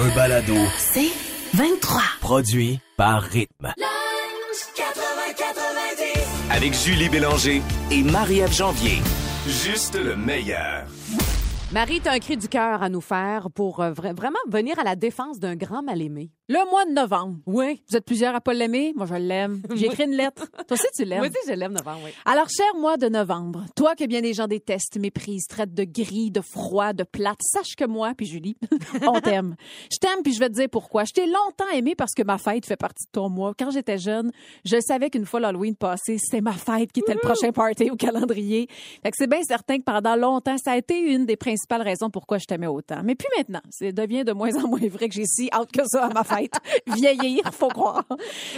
Un balado C'est 23. produit par Rythme. Avec Julie Bélanger et Marie-Ève Janvier. Juste le meilleur. Marie, t'as un cri du cœur à nous faire pour euh, vra- vraiment venir à la défense d'un grand mal-aimé. Le mois de novembre. Oui. Vous êtes plusieurs à pas l'aimer? Moi, je l'aime. J'ai écrit une lettre. Toi aussi, tu l'aimes. Moi aussi, je l'aime novembre, oui. Alors, cher mois de novembre, toi que bien des gens détestent, méprisent, traitent de gris, de froid, de plate, sache que moi, puis Julie, on t'aime. Je t'aime, puis je vais te dire pourquoi. Je t'ai longtemps aimé parce que ma fête fait partie de ton mois. Quand j'étais jeune, je savais qu'une fois l'Halloween passé, c'était ma fête qui était le prochain party au calendrier. Fait que c'est bien certain que pendant longtemps, ça a été une des principales raisons pourquoi je t'aimais autant. Mais puis maintenant, c'est devient de moins en moins vrai que j'ai si hâte que ça à ma fête. Vieillir, faut croire.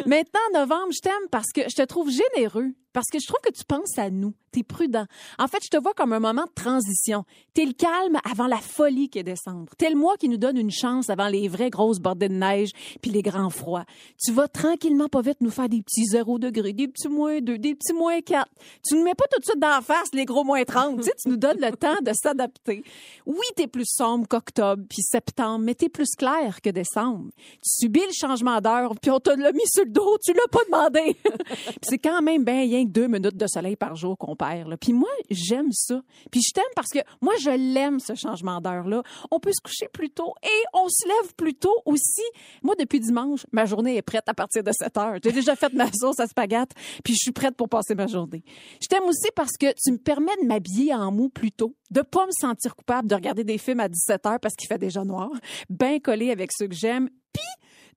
Maintenant, novembre, je t'aime parce que je te trouve généreux. Parce que je trouve que tu penses à nous. T'es prudent. En fait, je te vois comme un moment de transition. T'es le calme avant la folie qui est décembre. T'es le mois qui nous donne une chance avant les vraies grosses bordées de neige puis les grands froids. Tu vas tranquillement pas vite nous faire des petits zéro degrés, des petits moins 2, des petits moins 4. Tu nous mets pas tout de suite d'en face les gros moins 30. tu sais, tu nous donnes le temps de s'adapter. Oui, t'es plus sombre qu'octobre puis septembre, mais t'es plus clair que décembre. Tu subis le changement d'heure puis on te l'a mis sur le dos. Tu l'as pas demandé. C'est quand même bien deux minutes de soleil par jour qu'on perd. Puis moi, j'aime ça. Puis je t'aime parce que moi, je l'aime, ce changement d'heure-là. On peut se coucher plus tôt et on se lève plus tôt aussi. Moi, depuis dimanche, ma journée est prête à partir de 7 heures. J'ai déjà fait ma sauce à spaghetti, puis je suis prête pour passer ma journée. Je t'aime aussi parce que tu me permets de m'habiller en mou plus tôt, de pas me sentir coupable de regarder des films à 17 heures parce qu'il fait déjà noir, bien collé avec ceux que j'aime, puis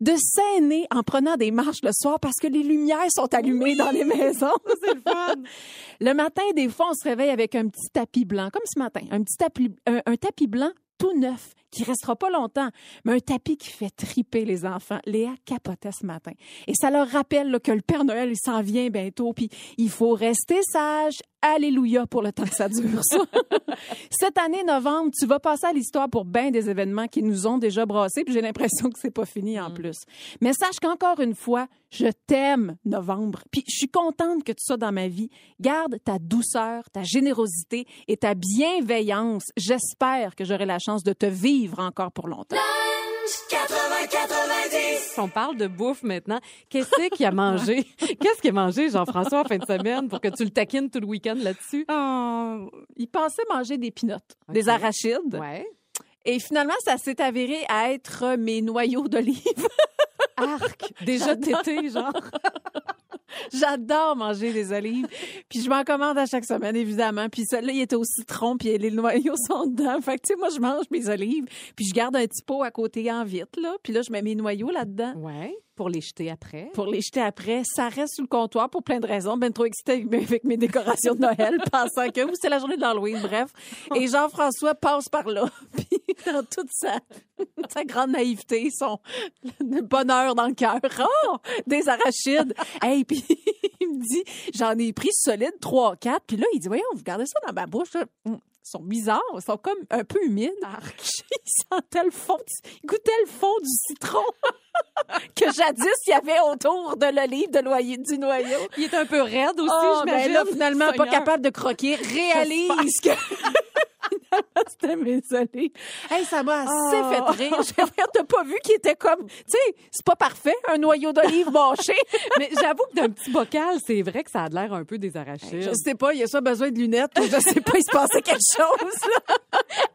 de s'aîner en prenant des marches le soir parce que les lumières sont allumées dans les maisons. C'est le fun. Le matin, des fois, on se réveille avec un petit tapis blanc, comme ce matin, un petit tapis, un, un tapis blanc tout neuf, qui restera pas longtemps, mais un tapis qui fait triper les enfants. Léa capotait ce matin. Et ça leur rappelle là, que le Père Noël, il s'en vient bientôt, puis il faut rester sage. Alléluia pour le temps que ça dure, ça. Cette année, novembre, tu vas passer à l'histoire pour bien des événements qui nous ont déjà brassés, puis j'ai l'impression que c'est pas fini en plus. Mais sache qu'encore une fois, je t'aime, novembre. Puis je suis contente que tu sois dans ma vie. Garde ta douceur, ta générosité et ta bienveillance. J'espère que j'aurai la chance de te vivre encore pour longtemps. On parle de bouffe maintenant. Qu'est-ce qu'il a mangé? Qu'est-ce qu'il a mangé, Jean-François, en fin de semaine, pour que tu le taquines tout le week-end là-dessus? Oh, il pensait manger des pinottes, des arachides. Ouais. Et finalement, ça s'est avéré à être mes noyaux d'olive. Arc. Déjà tété, genre. J'adore manger des olives. Puis je m'en commande à chaque semaine, évidemment. Puis celui-là, il était au citron, puis les noyaux sont dedans. Fait que, tu sais, moi, je mange mes olives, puis je garde un petit pot à côté en vitre, là. Puis là, je mets mes noyaux là-dedans. Ouais. Pour les jeter après. Pour les jeter après, ça reste sous le comptoir pour plein de raisons. Ben trop excitée avec mes- décorations de Noël, pensant que c'est la journée de l'Halloween, bref. Et Jean-François passe par là, puis dans toute sa, grande naïveté, son bonheur dans le cœur. Oh, des arachides. Hey, puis il me dit, j'en ai pris solide trois, quatre. Puis là, il dit, voyons, vous gardez ça dans ma bouche. Ils sont bizarres, ils sont comme un peu humides. Il sentait le fond, du- il goûtait le fond du citron que jadis il y avait autour de l'olive de noyer, du noyau. Il est un peu raide aussi, Oh, j'imagine. ben là, finalement, pas capable de croquer. Réalise que c'était mes. Hey, ça m'a assez Oh. fait rire. J'ai t'as pas vu qu'il était comme, tu sais, c'est pas parfait, un noyau d'olive mâché. Mais j'avoue que d'un petit bocal, c'est vrai que ça a l'air un peu des arachides. Je sais pas, il y a ça besoin de lunettes. Je sais pas, il se passait quelque chose, là.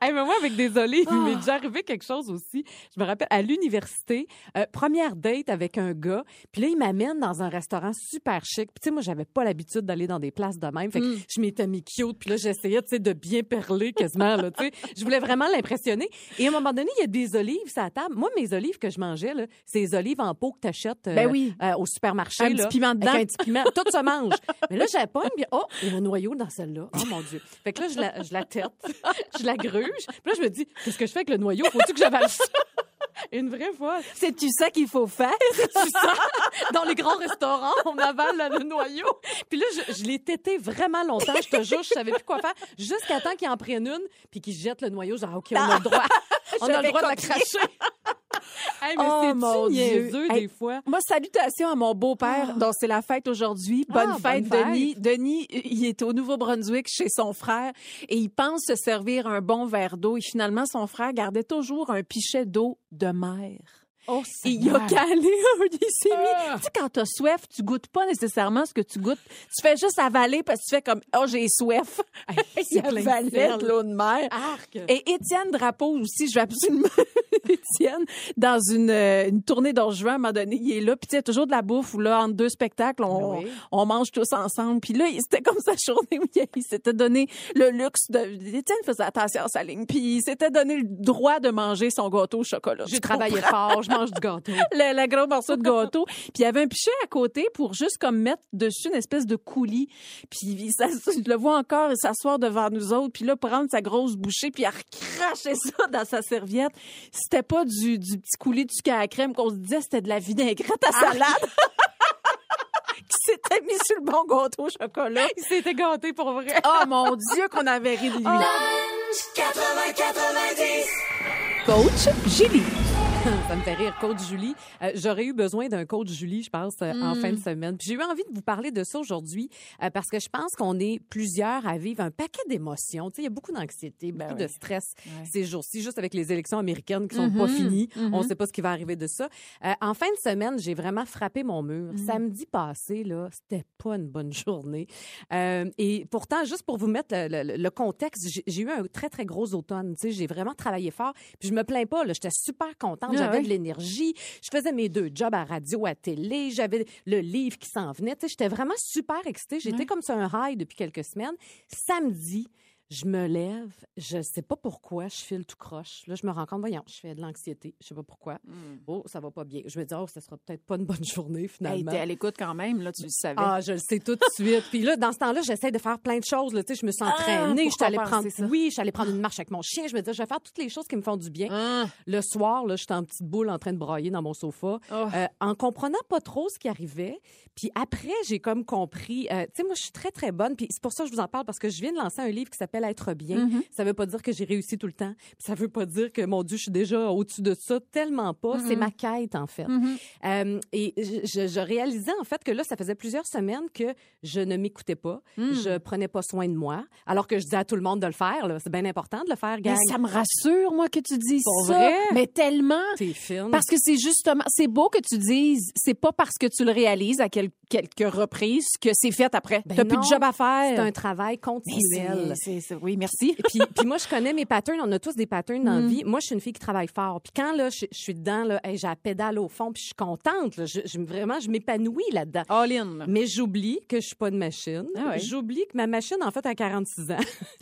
Hey, mais moi, avec des olives, il Ah. m'est déjà arrivé quelque chose aussi. Je me rappelle, à l'université, euh, première date avec un gars, puis là, il m'amène dans un restaurant super chic. Puis tu sais, moi, j'avais pas l'habitude d'aller dans des places de même. Fait que Mm. je m'étais mis cute, puis là, j'essayais, tu sais, de bien perler quasiment quasiment. Là, tu sais. je voulais vraiment l'impressionner. Et à un moment donné, il y a des olives sur la table. Moi, mes olives que je mangeais, là, c'est les olives en pot que tu achètes Ben oui. au supermarché. Un là, petit piment dedans. Avec un petit piment. Tout se mange. Mais là, j'ai pas une... Oh, il y a un noyau dans celle-là. Oh mon Dieu. Fait que là, je la, je la tête, je la gruge. Puis là, je me dis, qu'est-ce que je fais avec le noyau? Faut-tu que j'avale ça? Une vraie fois. C'est-tu ça qu'il faut faire? Tu ça? Dans les grands restaurants, on avale le noyau. Puis là, je, je l'ai tété vraiment longtemps. Je te jure, je savais plus quoi faire. Jusqu'à temps qu'il en prenne une, puis qu'il jette le noyau. Genre, OK, on a le droit. On a le droit de la cracher. Hey, mais Oh, mon Dieu. Hey, des fois? Moi, salutations à mon beau-père, dont c'est la fête aujourd'hui. Bonne Ah, fête, bonne fête. Denis. Denis, il est au Nouveau-Brunswick chez son frère et il pense se servir un bon verre d'eau. Et finalement, son frère gardait toujours un pichet d'eau de mer. Oh, Et il a calé un il mis. Ah. Tu sais, quand t'as soif, tu goûtes pas nécessairement ce que tu goûtes. Tu fais juste avaler parce que tu fais comme, oh, j'ai soif. il plein de avalait de l'eau de mer. Arc. Et Étienne Drapeau aussi, je vais absolument Étienne dans une, euh, une tournée d'Orgevin à un moment donné, il est là, puis tu sais, il y a toujours de la bouffe où là entre deux spectacles, on, Oui. on mange tous ensemble. Puis là, il- c'était comme sa journée où il, il s'était donné le luxe de Étienne faisait attention à sa ligne, puis il s'était donné le droit de manger son gâteau au chocolat. J'ai travaillé fort, mange du gâteau. le, le gros morceau de gâteau. Puis il y avait un pichet à côté pour juste comme mettre dessus une espèce de coulis. Puis il s'ass- je le vois encore s'asseoir devant nous autres. Puis là, prendre sa grosse bouchée puis à recracher ça dans sa serviette. C'était pas du, du petit coulis de sucre à la crème qu'on se disait, c'était de la vinaigrette à salade. qui s'était mis sur le bon gâteau au chocolat. Il s'était gâté pour vrai. Oh mon Dieu qu'on avait ri de lui. Coach Julie. Ça me fait rire, coach Julie. Euh, J'aurais eu besoin d'un coach Julie, je pense, euh, en fin de semaine. Puis J'ai eu envie de vous parler de ça aujourd'hui euh, parce que je pense qu'on est plusieurs à vivre un paquet d'émotions. Tu sais, il y a beaucoup d'anxiété, beaucoup de stress ces jours-ci, juste avec les élections américaines qui sont pas finies. On ne sait pas ce qui va arriver de ça. En fin de semaine, j'ai vraiment frappé mon mur. Samedi passé, là, c'était pas une bonne journée. Et pourtant, juste pour vous mettre le, le- le contexte, j'ai- eu un très, très gros automne. Tu sais, j'ai vraiment travaillé fort. Puis je me plains pas. J'étais super contente. Ah J'avais ouais. de l'énergie. Je faisais mes deux jobs à radio, à télé. J'avais le livre qui s'en venait. J'étais vraiment super excitée. J'étais comme sur un high depuis quelques semaines. Samedi, je me lève, je sais pas pourquoi, je file tout croche. Là, je me rends compte, voyons, je fais de l'anxiété, je sais pas pourquoi. Oh, ça va pas bien. Je me dis, oh, ça sera peut-être pas une bonne journée Hey, finalement. t'es à l'écoute quand même, là, tu le savais. Ah, je le sais tout de suite. Puis là, dans ce temps-là, j'essaie de faire plein de choses. Là. Tu sais, je me suis entraînée. je suis allée prendre, ça? oui, je suis allée prendre une marche avec mon chien. Je me disais, je vais faire toutes les choses qui me font du bien. Ah. Le soir, là, j'étais en petite boule en train de brailler dans mon sofa, Oh. euh, en comprenant pas trop ce qui arrivait. Puis après, j'ai comme compris. euh, tu sais, moi, je suis très très bonne. Puis c'est pour ça que je vous en parle parce que je viens de lancer un livre qui s'appelle Être bien. Mm-hmm. Ça veut pas dire que j'ai réussi tout le temps. Puis ça veut pas dire que mon Dieu, je suis déjà au-dessus de ça. Tellement pas. Mm-hmm. C'est ma quête en fait. Euh, et je, réalisais en fait que là, ça faisait plusieurs semaines que je ne m'écoutais pas, Mm. je prenais pas soin de moi, alors que je disais à tout le monde de le faire. C'est bien important de le faire, Mais gang. ça me rassure, moi, que tu dises Pour ça. vrai? Mais tellement. T'es. Parce que c'est justement, c'est beau que tu dises, c'est pas parce que tu le réalises à quel- quelques reprises que c'est fait après. Ben T'as plus de job à faire. C'est un travail Mais continuel. Oui, merci. Puis, puis moi, je connais mes patterns. On a tous des patterns Mm. dans la vie. Moi, je suis une fille qui travaille fort. Puis quand là, je, je suis dedans, là, hey, j'ai la pédale au fond, puis je suis contente. là. Je, je- vraiment, je m'épanouis là-dedans. All in. Mais j'oublie que je suis pas une machine. Ah. J'oublie que ma machine, en fait, a 46 ans.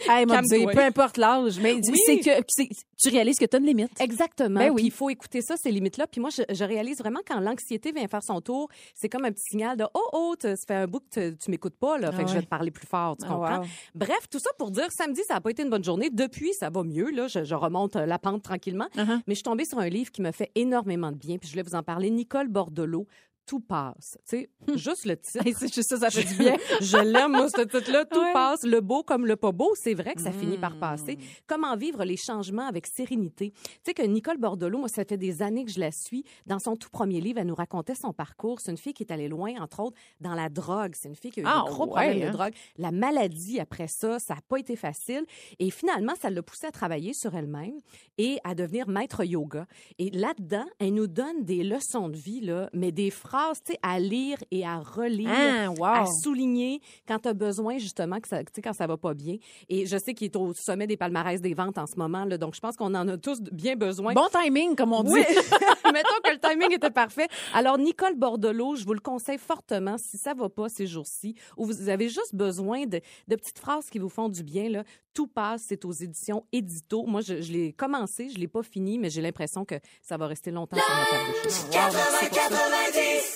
Hey, dit, peu importe l'âge, mais Oui. c'est que c'est- tu réalises que tu as une limite. Exactement. Ben oui. Il faut écouter ça, ces limites-là. Puis moi, je, je réalise vraiment quand l'anxiété vient faire son tour, c'est comme un petit signal de oh oh, ça fait un bout que tu- m'écoutes pas là, fait Ah que je vais te parler plus fort, tu Ah, comprends? wow. Bref, tout ça pour dire samedi, ça a pas été une bonne journée. Depuis, ça va mieux là, je, je remonte euh, la pente tranquillement. Uh-huh. Mais je suis tombée sur un livre qui me fait énormément de bien, puis je voulais vous en parler. Nicole Bordelot. Tout passe. Tu sais, juste le titre. Hey, c'est juste ça, ça fait du bien. Je l'aime, moi, ce titre-là. Tout Ouais. passe, le beau comme le pas beau. C'est vrai que ça finit par passer. Comment vivre les changements avec sérénité? Tu sais que Nicole Bordelot, moi, ça fait des années que je la suis. Dans son tout premier livre, elle nous racontait son parcours. C'est une fille qui est allée loin, entre autres, dans la drogue. C'est une fille qui a eu Ah, des gros ouais, problèmes de hein? drogue. La maladie, après ça, ça n'a pas été facile. Et finalement, ça l'a poussée à travailler sur elle-même et à devenir maître yoga. Et là-dedans, elle nous donne des leçons de vie, là, mais des phrases phrases, tu sais, à lire et à relire, Ah, wow. à souligner quand tu as besoin, justement, que ça, tu sais, quand ça va pas bien. Et je sais qu'il est au sommet des palmarès des ventes en ce moment, là, donc je pense qu'on en a tous bien besoin. Bon timing, comme on dit. Oui, mettons que le timing était parfait. Alors, Nicole Bordelot, je vous le conseille fortement si ça va pas ces jours-ci, ou vous avez juste besoin de, de petites phrases qui vous font du bien. Là. Tout passe, c'est aux éditions Édito. Moi, je, je l'ai commencé, je l'ai pas fini, mais j'ai l'impression que ça va rester longtemps sur ma table de chevet.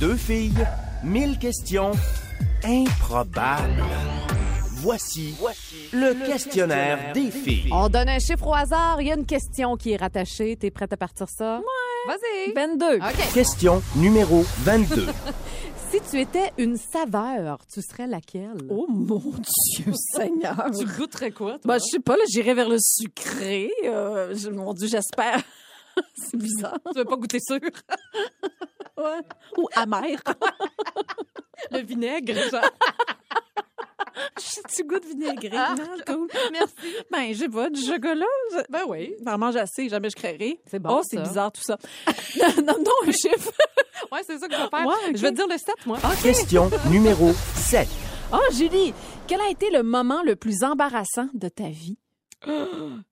Deux filles, mille questions improbables. Voici, le, questionnaire des filles. On donne un chiffre au hasard. Il y a une question qui est rattachée. T'es prête à partir ça? Ouais. Vas-y. 22. OK. Question numéro 22. Si tu étais une saveur, tu serais laquelle? Oh mon Dieu Seigneur. Tu goûterais quoi, toi? Ben, je sais pas, là, j'irais vers le sucré. Euh, mon Dieu, j'espère. C'est bizarre. tu veux pas goûter sûr? Ouais. Ou amer. Le vinaigre, genre. tu goûtes vinaigré. Ah. non, cool. Merci. Ben, j'ai pas du chocolat. Je- Ben oui. J'en mange assez, jamais je créerai. C'est bon, Oh, c'est bizarre tout ça. Donne-donc un chiffre. Ouais, c'est ça que je vais faire. Ouais. Je vais te dire le 7, moi. Question numéro 7. Oh, Julie, quel a été le moment le plus embarrassant de ta vie?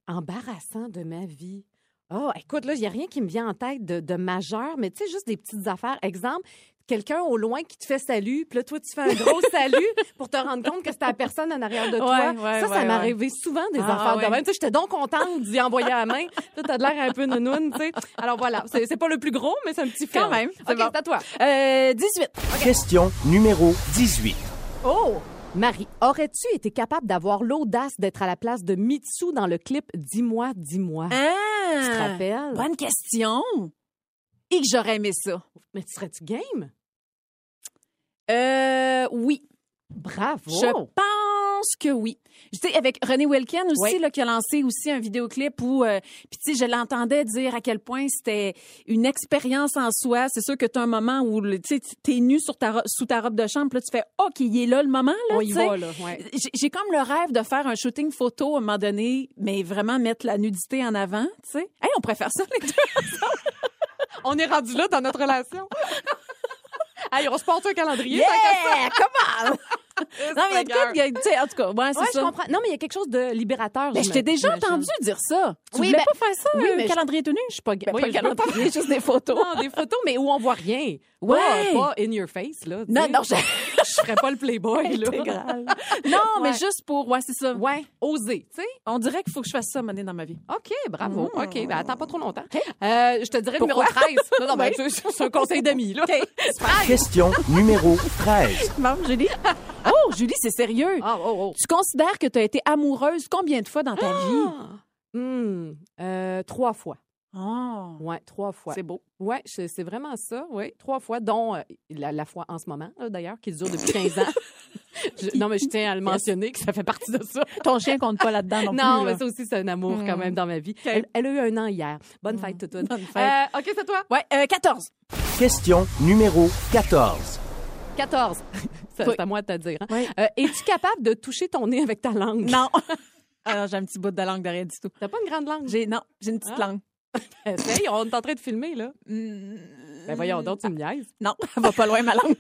Embarrassant de ma vie. Oh, écoute, là, il n'y a rien qui me vient en tête de, de majeur, mais tu sais, juste des petites affaires. Exemple, quelqu'un au loin qui te fait salut, puis là, toi, tu fais un gros salut pour te rendre compte que c'est la personne en arrière de toi. Ouais, ouais, ça, ça ouais, m'est ouais. arrivé souvent des Ah, affaires ouais. de même. Tu sais, j'étais donc contente d'y envoyer à la main. Là, t'as de l'air un peu nounoune, tu sais. Alors voilà, c'est pas le plus gros, mais c'est un petit Quand film. même, c'est OK, bon. c'est à toi. Euh, 18. Question numéro 18. Oh! Marie, aurais-tu été capable d'avoir l'audace d'être à la place de Mitsu dans le clip Dis-moi, dis-moi? Ah! Tu te rappelles? Bonne question. Et que j'aurais aimé ça. Mais tu serais-tu game? Euh, oui. Bravo! Je pense que oui. Tu sais, avec René Wilkin aussi, Oui. là, qui a lancé aussi un vidéoclip où, euh, puis tu sais, je l'entendais dire à quel point c'était une expérience en soi. C'est sûr que tu as un moment où, tu sais, t'es nu sur ta, ro- sous ta robe de chambre, puis là, tu fais, OK, il est là le moment, là, On y va, là. Ouais. J'ai comme le rêve de faire un shooting photo à un moment donné, mais vraiment mettre la nudité en avant, tu sais. Hey, on pourrait faire ça, les deux. On est rendu là dans notre relation. Hey, on se porte un calendrier. Yeah! Comment? tant non, mais il y a de quoi de- tu sais, en tout cas, ouais, c'est Ouais, ça. je comprends. Non, mais il y a quelque chose de libérateur. Mais je t'ai déjà j'imagine. entendu dire ça. Tu Oui, voulais ben- pas faire ça, oui, un mais je- calendrier tenu? Je suis pas Ben, oui, pas je veux calendrier, juste des photos. Non, des photos, mais où on voit rien. Ouais. Pas, pas in your face, là. tu Non, sais. non, je... je ferais pas le playboy, là. Intégral. Non, mais Ouais. juste pour, ouais, c'est ça. Ouais, oser, tu sais. On dirait qu'il faut que je fasse ça, monnaie dans ma vie. OK, bravo. Mm. OK, ben attends pas trop longtemps. Euh, je te dirais numéro 13. Non, non, ben, Oui. c'est c'est un conseil d'amis, là. Question numéro 13. Bon, Julie. Oh, Julie, c'est sérieux. Ah, oh, oh. Tu considères que tu as été amoureuse combien de fois dans ta vie? Hmm, euh, trois fois. Oh, Ouais, trois fois. c'est beau. Ouais, c'est vraiment ça, oui. Trois fois, dont euh, la, la fois en ce moment, d'ailleurs, qui dure depuis 15 ans. Je- non, mais je tiens à le mentionner que ça fait partie de ça. Ton chien compte pas là-dedans non, Non, plus. mais là. ça aussi, c'est un amour quand Mm. même dans ma vie. Elle, elle a eu un an hier. Bonne fête, Toutoune. Bonne fête. Euh, OK, c'est toi. Ouais, euh, 14. Question numéro 14. 14. C'est à moi de te dire. hein. Oui. Euh, Es-tu capable de toucher ton nez avec ta langue? Non. Alors, j'ai un petit bout de langue derrière du tout. T'as pas une grande langue? J'ai, non, j'ai une petite Ah. langue. Essaye, on est en train de filmer, là. Mm, Ben voyons donc, tu me niaises. Non, elle va pas loin, ma langue.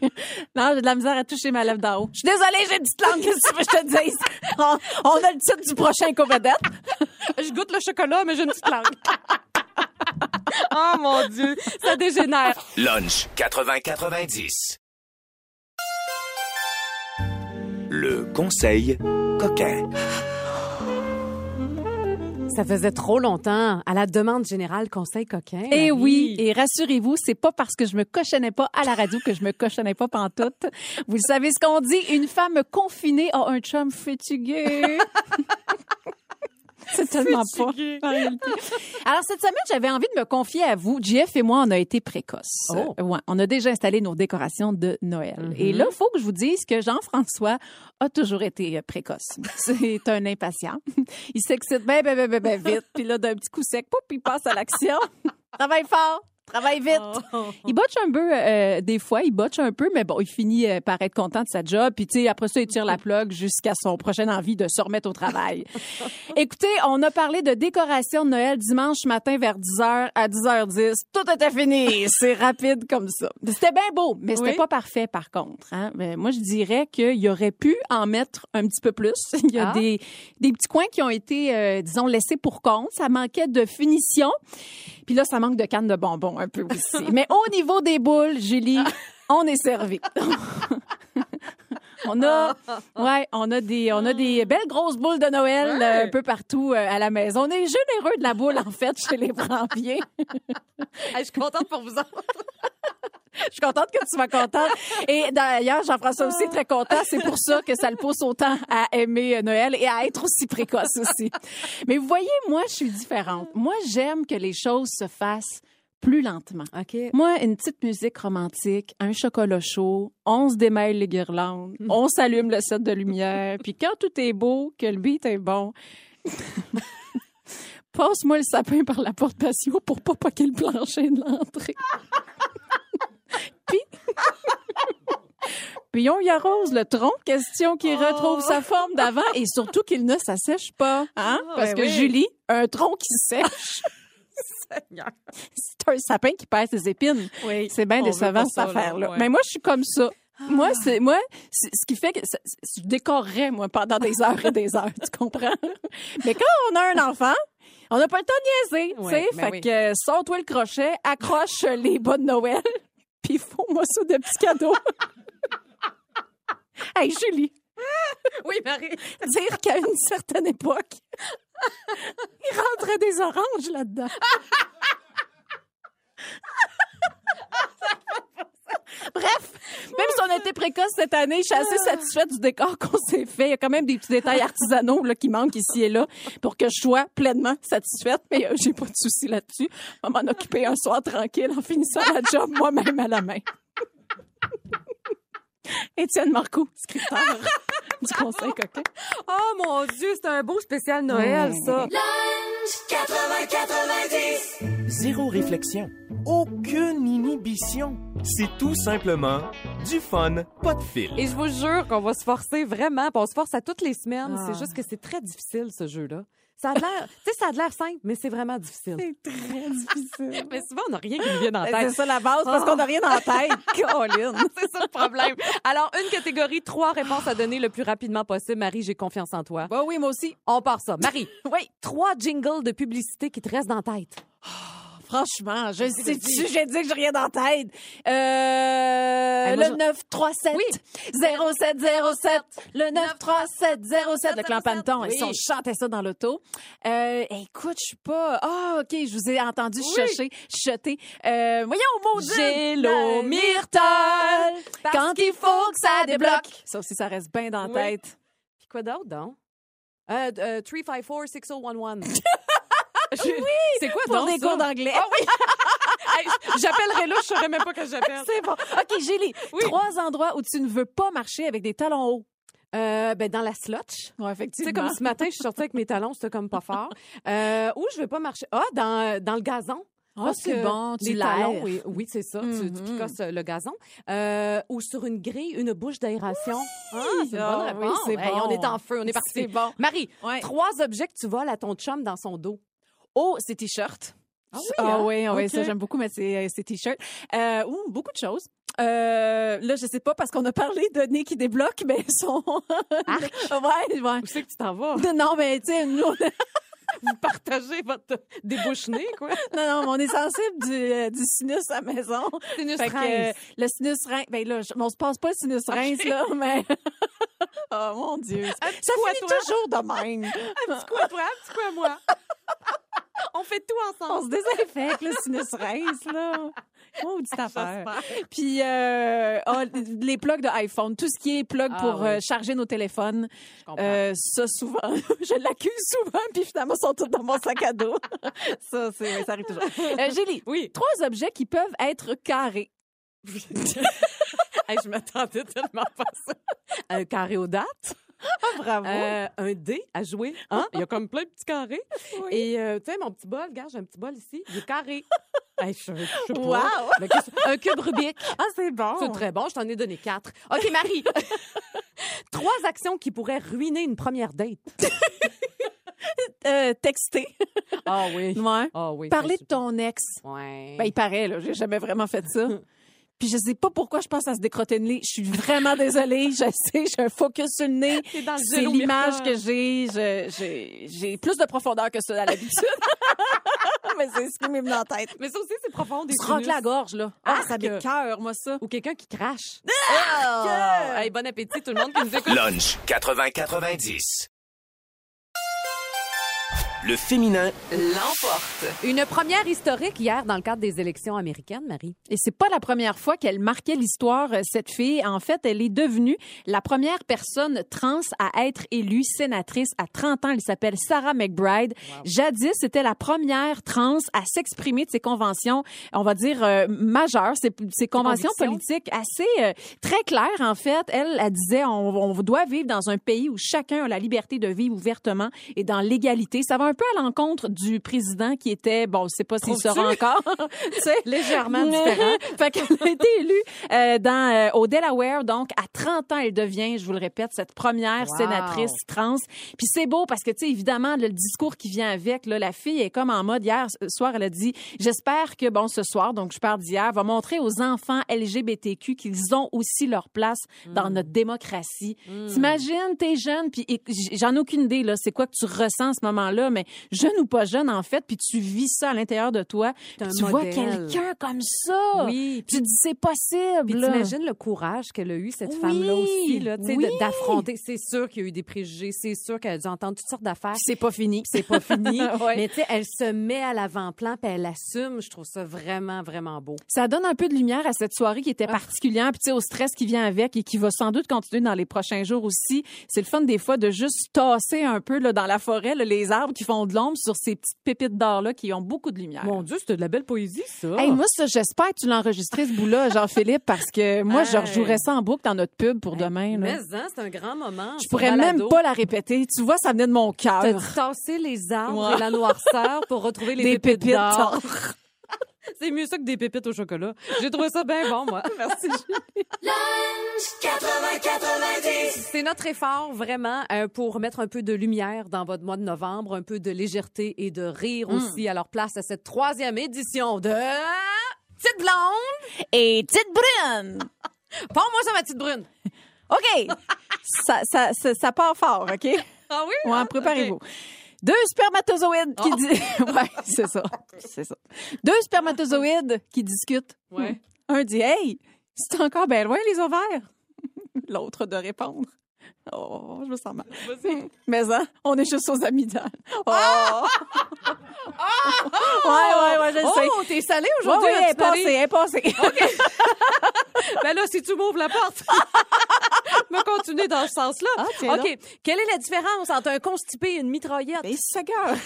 Non, j'ai de la misère à toucher ma lèvre d'en haut. Je suis désolée, j'ai une petite langue, qu'est-ce que je te dise? On, on a le titre du prochain co-vedette. Je goûte le chocolat, mais j'ai une petite langue. oh mon Dieu, ça dégénère. Lunch 80-90. Le conseil coquin. Ça faisait trop longtemps. À la demande générale, conseil coquin. Eh oui, et rassurez-vous, c'est pas parce que je me cochonnais pas à la radio que je me cochonnais pas pantoute. Vous savez ce qu'on dit, une femme confinée a un chum fatigué. C'est tellement pas. Fatigué. Alors, cette semaine, j'avais envie de me confier à vous. JF et moi, on a été précoces. Oh. Euh, ouais, on a déjà installé nos décorations de Noël. Et là, il faut que je vous dise que Jean-François a toujours été euh, précoce. C'est un impatient. Il s'excite bien, bien, bien, bien, bien vite. Puis là, d'un petit coup sec, pouf, il passe à l'action. Travaille fort. Travaille vite. Oh. Il botche un peu, euh, des fois, il botche un peu, mais bon, il finit euh, par être content de sa job. Puis, tu sais, après ça, il tire la plug jusqu'à son prochaine envie de se remettre au travail. Écoutez, on a parlé de décoration de Noël dimanche matin vers 10h à 10h10. Tout était fini. C'est rapide comme ça. C'était bien beau, mais c'était Oui. pas parfait, par contre. Hein? Mais moi, je dirais qu'il aurait pu en mettre un petit peu plus. Il y a Ah. des, des petits coins qui ont été, euh, disons, laissés pour compte. Ça manquait de finition. Puis là, ça manque de cannes de bonbons un peu aussi. Mais au niveau des boules, Julie, on est servi. on a, ouais, on a des, on a des belles grosses boules de Noël Ouais. euh, un peu partout euh, à la maison. On est généreux de la boule en fait chez les Brambiers. Hey, je suis contente pour vous autres. Je suis contente que tu sois contente. Et d'ailleurs, Jean-François aussi est très content. C'est pour ça que ça le pousse autant à aimer euh, Noël et à être aussi précoce aussi. Mais vous voyez, moi, je suis différente. Moi, j'aime que les choses se fassent plus lentement. OK. Moi, une petite musique romantique, un chocolat chaud, on se démêle les guirlandes, on s'allume le set de lumière, puis quand tout est beau, que le beat est bon, passe-moi le sapin par la porte patio pour pas poquer le plancher de l'entrée. puis... Puis on y arrose le tronc, question qu'il retrouve sa forme d'avant et surtout qu'il ne s'assèche pas. Hein? Parce ouais, que oui. Julie, un tronc qui sèche, c'est un sapin qui perd ses épines. Oui. C'est bien décevant, cette affaire-là. ouais. Mais moi, je suis comme ça. Moi, c'est moi, ce qui fait que je décorerais moi pendant des heures et des heures, tu comprends? Mais quand on a un enfant, on n'a pas le temps de niaiser, tu sais? ben fait oui. que euh, sors-toi le crochet, accroche les bas de Noël, puis fous-moi ça de petits cadeaux. hey Julie, Oui, Marie. dire qu'à une certaine époque, il rentrait des oranges là-dedans. Bref, même si on a été précoce cette année, je suis assez satisfaite du décor qu'on s'est fait. Il y a quand même des petits détails artisanaux là, qui manquent ici et là pour que je sois pleinement satisfaite. Mais euh, j'ai pas de souci là-dessus. On va m'en occuper un soir tranquille en finissant la job moi-même à la main. Étienne Marcoux, scripteur du Conseil coquin. Oh mon Dieu, c'est un beau spécial Noël, ça. Zéro réflexion. Aucune inhibition. C'est tout simplement du fun, pas de fil. Et je vous jure qu'on va se forcer vraiment. puis On se force à toutes les semaines. Ah. C'est juste que c'est très difficile, ce jeu-là. Ça a l'air, tu sais, ça a l'air simple, mais c'est vraiment difficile. C'est très difficile. Mais souvent, on n'a rien qui nous vient en C'est tête. ça la base, parce qu'on n'a rien en tête. Colin. C'est ça le problème. Alors, une catégorie, trois réponses à donner le plus rapidement possible. Marie, j'ai confiance en toi. Bah oui, moi aussi. On part ça. Marie, Oui. trois jingles de publicité qui te restent dans la tête. Franchement, je sais dessus, j'ai dit que j'ai rien dans la tête. Euh, moi, le je- 937 Oui. 0707 le 93707 le clan Panton. Oui. Et si on chantait ça dans l'auto. Euh, écoute, je suis pas Ah, OK, je vous ai entendu chuchoter, chuchoter. Euh, voyons maudit. Gélo parce quand il faut que ça débloque. Ça aussi ça reste bien dans la Oui. tête. Puis quoi d'autre, donc? Euh, euh, 354-6011. oui! C'est quoi, Pour donc, des cours d'anglais. Ah oui! Hey, J'appellerai là, je saurais même pas que j'appelle. C'est bon. OK, Julie, Oui. trois endroits où tu ne veux pas marcher avec des talons hauts. Euh, ben, dans la slotch. Ouais, Tu effectivement. sais, comme ce matin, je suis sortie avec mes talons, c'était comme pas fort. Euh, où je vais pas marcher? Ah, dans, dans le gazon. Ah, Parce c'est bon, tu les talons, oui, oui, c'est ça. Tu, tu Mhm. picosses le gazon. Euh, ou sur une grille, une bouche d'aération. Ah, c'est une Ah, bonne oui, réponse. c'est Hey, bon. on est en feu, on est parti. C'est bon. Marie, Ouais. trois objets que tu voles à ton chum dans son dos. Oh, c'est t-shirt. Ah oui, Ah hein? oui, ah oui, ça j'aime beaucoup, mais c'est euh, c'est t-shirt. Euh, ouh, beaucoup de choses. Euh, là, je sais pas parce qu'on a parlé de nez qui débloque, mais son. ouais, ouais. Où c'est que tu t'en vas? Non, mais tu sais, nous, on- Vous partagez votre débouche-nez, quoi. non, non, mais on est sensible du, euh, du sinus à la maison. Sinus Fait que, euh, le sinus rince, ben là, je- on se passe pas le sinus rince, là, mais. oh mon Dieu. Ça finit toi? toujours de même. Un petit coup à toi, un petit coup à moi? On fait tout On ensemble. se désinfecte, le sinus rince, là. Oh, petite affaire. Puis euh, ah, les plugs de iPhone, tout ce qui est plug Ah pour oui. euh, charger nos téléphones, euh, ça souvent, je l'accuse souvent, puis finalement sont tous dans mon sac à dos. ça, c'est, ça arrive toujours. Julie, Oui. trois objets qui peuvent être carrés. Hey, je m'attendais tellement pas à ça. Un carré aux dates? Bravo. Euh, un dé à jouer. Hein? Il y a comme plein de petits carrés. Et euh, tu sais, mon petit bol, regarde, j'ai un petit bol ici. Il est carré. Hey, je. Wow. Un cube Rubik. Ah, c'est bon. C'est très bon, je t'en ai donné quatre. OK, Marie. Trois actions qui pourraient ruiner une première date. Euh, texter. Ah oui. Ouais. Ah oui. Parler de ton ex. Ouais. Ben, il paraît, là. J'ai jamais vraiment fait ça. Puis je sais pas pourquoi je pense à se décrotter le nez. Je suis vraiment désolée. Je sais, j'ai un focus sur le nez. T'es dans le C'est l'image que j'ai. J'ai plus de profondeur que ça à l'habitude. Mais c'est ce qui m'est venu en tête. Mais ça aussi, c'est profond. Des Se la gorge, là? Ah, ça Arc. m'écoeure, moi, ça. Ou quelqu'un qui crache. Ah! Hey, bon appétit, tout le monde qui nous écoute. Lunch 80-90. Le féminin l'emporte. Une première historique hier dans le cadre des élections américaines, Marie. Et c'est pas la première fois qu'elle marquait l'histoire, euh, cette fille. En fait, elle est devenue la première personne trans à être élue sénatrice à 30 ans. Elle s'appelle Sarah McBride. Jadis, c'était la première trans à s'exprimer de ses conventions, on va dire, euh, majeures, ses, ses conventions politiques assez euh, très claires, en fait. Elle, elle disait, on, on doit vivre dans un pays où chacun a la liberté de vivre ouvertement et dans l'égalité. Ça va un peu à l'encontre du président qui était, bon, je sais pas s'il sera encore, tu sais, Légèrement différent. fait qu'elle a été élue euh, dans, euh, au Delaware. Donc, à 30 ans, elle devient, je vous le répète, cette première Wow. sénatrice trans. Puis c'est beau parce que, tu sais, évidemment, le discours qui vient avec, là, la fille est comme en mode, hier soir, elle a dit, j'espère que, bon, ce soir, donc je parle d'hier, va montrer aux enfants LGBTQ qu'ils ont aussi leur place dans Mm. notre démocratie. T'imagines, t'es jeune, puis j'en ai aucune idée, là, c'est quoi que tu ressens à ce moment-là, mais jeune ou pas jeune, en fait, puis tu vis ça à l'intérieur de toi. puis tu vois quelqu'un comme ça. Oui, Tu te dis, c'est possible. Puis t'imagines le courage qu'elle a eu, cette Oui, femme-là aussi, là, tu oui. d'affronter. C'est sûr qu'il y a eu des préjugés, c'est sûr qu'elle a dû entendre toutes sortes d'affaires. C'est pas fini. C'est pas fini. Ouais. Mais tu sais, elle se met à l'avant-plan puis elle assume. Je trouve ça vraiment, vraiment beau. Ça donne un peu de lumière à cette soirée qui Ah. était particulière, puis tu sais, au stress qui vient avec et qui va sans doute continuer dans les prochains jours aussi. C'est le fun des fois de juste tasser un peu là, dans la forêt là, les arbres qui font de l'ombre sur ces petites pépites d'or-là qui ont beaucoup de lumière. Mon Dieu, c'était de la belle poésie, ça. Hey, moi, ça, j'espère que tu l'as enregistré, ce bout-là, Jean-Philippe, parce que moi, je rejouerais ça en boucle dans notre pub pour demain. Mais hein, c'est un grand moment. Je pourrais même pas la répéter. Tu vois, ça venait de mon cœur. T'as tasser les arbres Ouais. et la noirceur pour retrouver les Des pépites, pépites d'or. C'est mieux ça que des pépites au chocolat. J'ai trouvé ça bien bon, moi. Merci. C'est notre effort vraiment euh, pour mettre un peu de lumière dans votre mois de novembre, un peu de légèreté et de rire Hmm. aussi. Alors place à cette troisième édition de Petite blonde. Et petite brune! Prends-moi ça, ma petite brune. OK! ça, ça, ça, ça part fort, OK? Ah oui? Ouais, hein? préparez-vous. Ok. Deux spermatozoïdes qui Oh. di- ouais, c'est ça. C'est ça. Deux spermatozoïdes qui discutent. Ouais. Un dit Hey, c'est encore bien loin les ovaires? L'autre de répondre. Oh, je me sens mal. Mais hein, on est juste aux amygdales. Oh! ouais, ouais, ouais, je le sais. Oh, t'es Ouais, aujourd'hui, ouais, la elle est passée, elle est passée. Ben là, si tu m'ouvres la porte, me continuer dans ce sens-là. Ah, OK. Quelle est la différence entre un constipé et une mitraillette? Et ça gueule.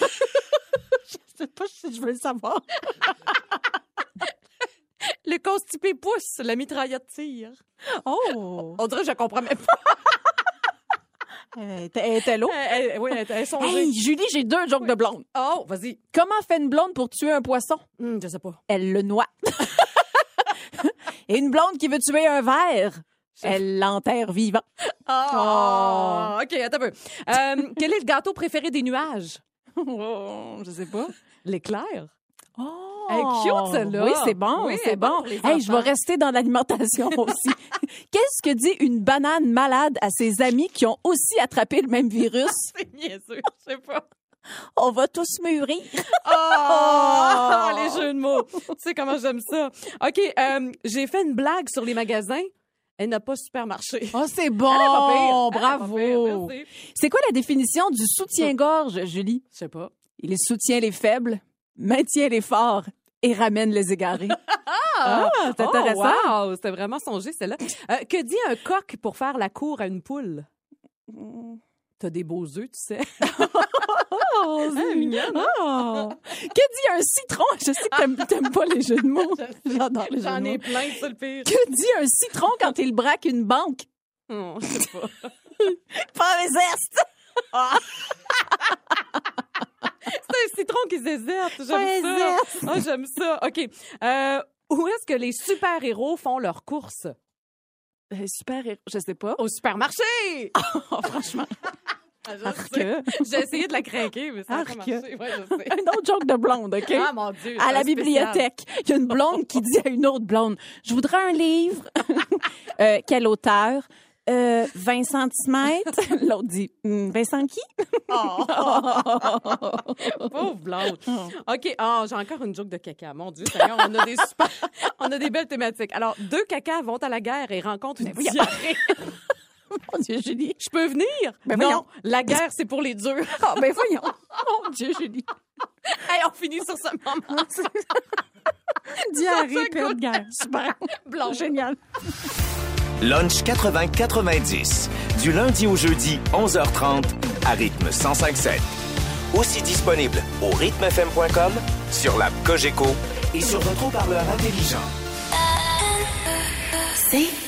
je sais pas si je veux le savoir. Le constipé pousse, la mitraillette tire. Oh! On dirait que je comprends même pas. Elle était- elle était lourde. Elle- elle- oui, elle. Hey, Julie, j'ai deux jokes de blonde. Oh, vas-y. Comment fait une blonde pour tuer un poisson? Hum, je sais pas. Elle le noie. Et une blonde qui veut tuer un verre, elle l'enterre vivant. Oh. OK, attends un peu. Euh, quel est le gâteau préféré des nuages? Oh, je sais pas. L'éclair. Oh! Elle cute, celle-là. Oui, c'est bon, Oui, c'est bon. Hey, je vais rester dans l'alimentation aussi. Qu'est-ce que dit une banane malade à ses amis qui ont aussi attrapé le même virus? C'est bien sûr, je sais pas. On va tous mûrir. Oh, les jeux de mots. tu sais comment j'aime ça. OK, euh, j'ai fait une blague sur les magasins. Elle n'a pas super marché. Oh, c'est bon. Pas Bravo. C'est quoi la définition du soutien-gorge, Julie? Je sais pas. Il soutient les faibles, maintient les forts et ramène les égarés. Ah, c'est Oh, intéressant. wow, c'était vraiment songé, celle-là. Euh, que dit un coq pour faire la cour à une poule? T'as des beaux œufs, tu sais. Oh, Ah, mignonne, hein? Oh. Que dit un citron? Je sais que t'aimes, pas les jeux de mots. J'adore les jeux J'en de ai mots. plein, c'est le pire. Que dit un citron quand il braque une banque? Oh, je sais pas. Pas un zeste! C'est un citron qui zézette. J'aime ça. Ah, j'aime ça. OK. Euh, où est-ce que les super-héros font leurs courses? Euh, super, je sais pas. Au supermarché! Oh, franchement. Ah. J'ai essayé de la craquer, mais ça pas Arc. marché. Ouais, je sais. Un autre joke de blonde, OK? Ah, mon Dieu. à la spécial. bibliothèque. Il y a une blonde qui dit à une autre blonde Je voudrais un livre. Euh, quel auteur? Euh, 20 cm. L'autre dit Hum, Vincent qui? Oh. Pauvre blonde. OK. Ah, j'ai encore une joke de caca. Mon Dieu, Seigneur, on a des super, on a des belles thématiques. Alors, deux cacas vont à la guerre et rencontrent une diarrhée. Mon Dieu, Julie. Je peux venir? Ben non, voyons. la guerre, c'est pour les durs. Ah, ben voyons. Mon Dieu, Julie. Hey, on finit sur ce moment. Diarrhée, fait période good. guerre. Super. Blanc. Génial. Lunch 80-90. Du lundi au jeudi, 11h30, à rythme 105.7. Aussi disponible au rythmefm.com, sur l'app Cogeco et sur votre haut-parleur intelligent. C'est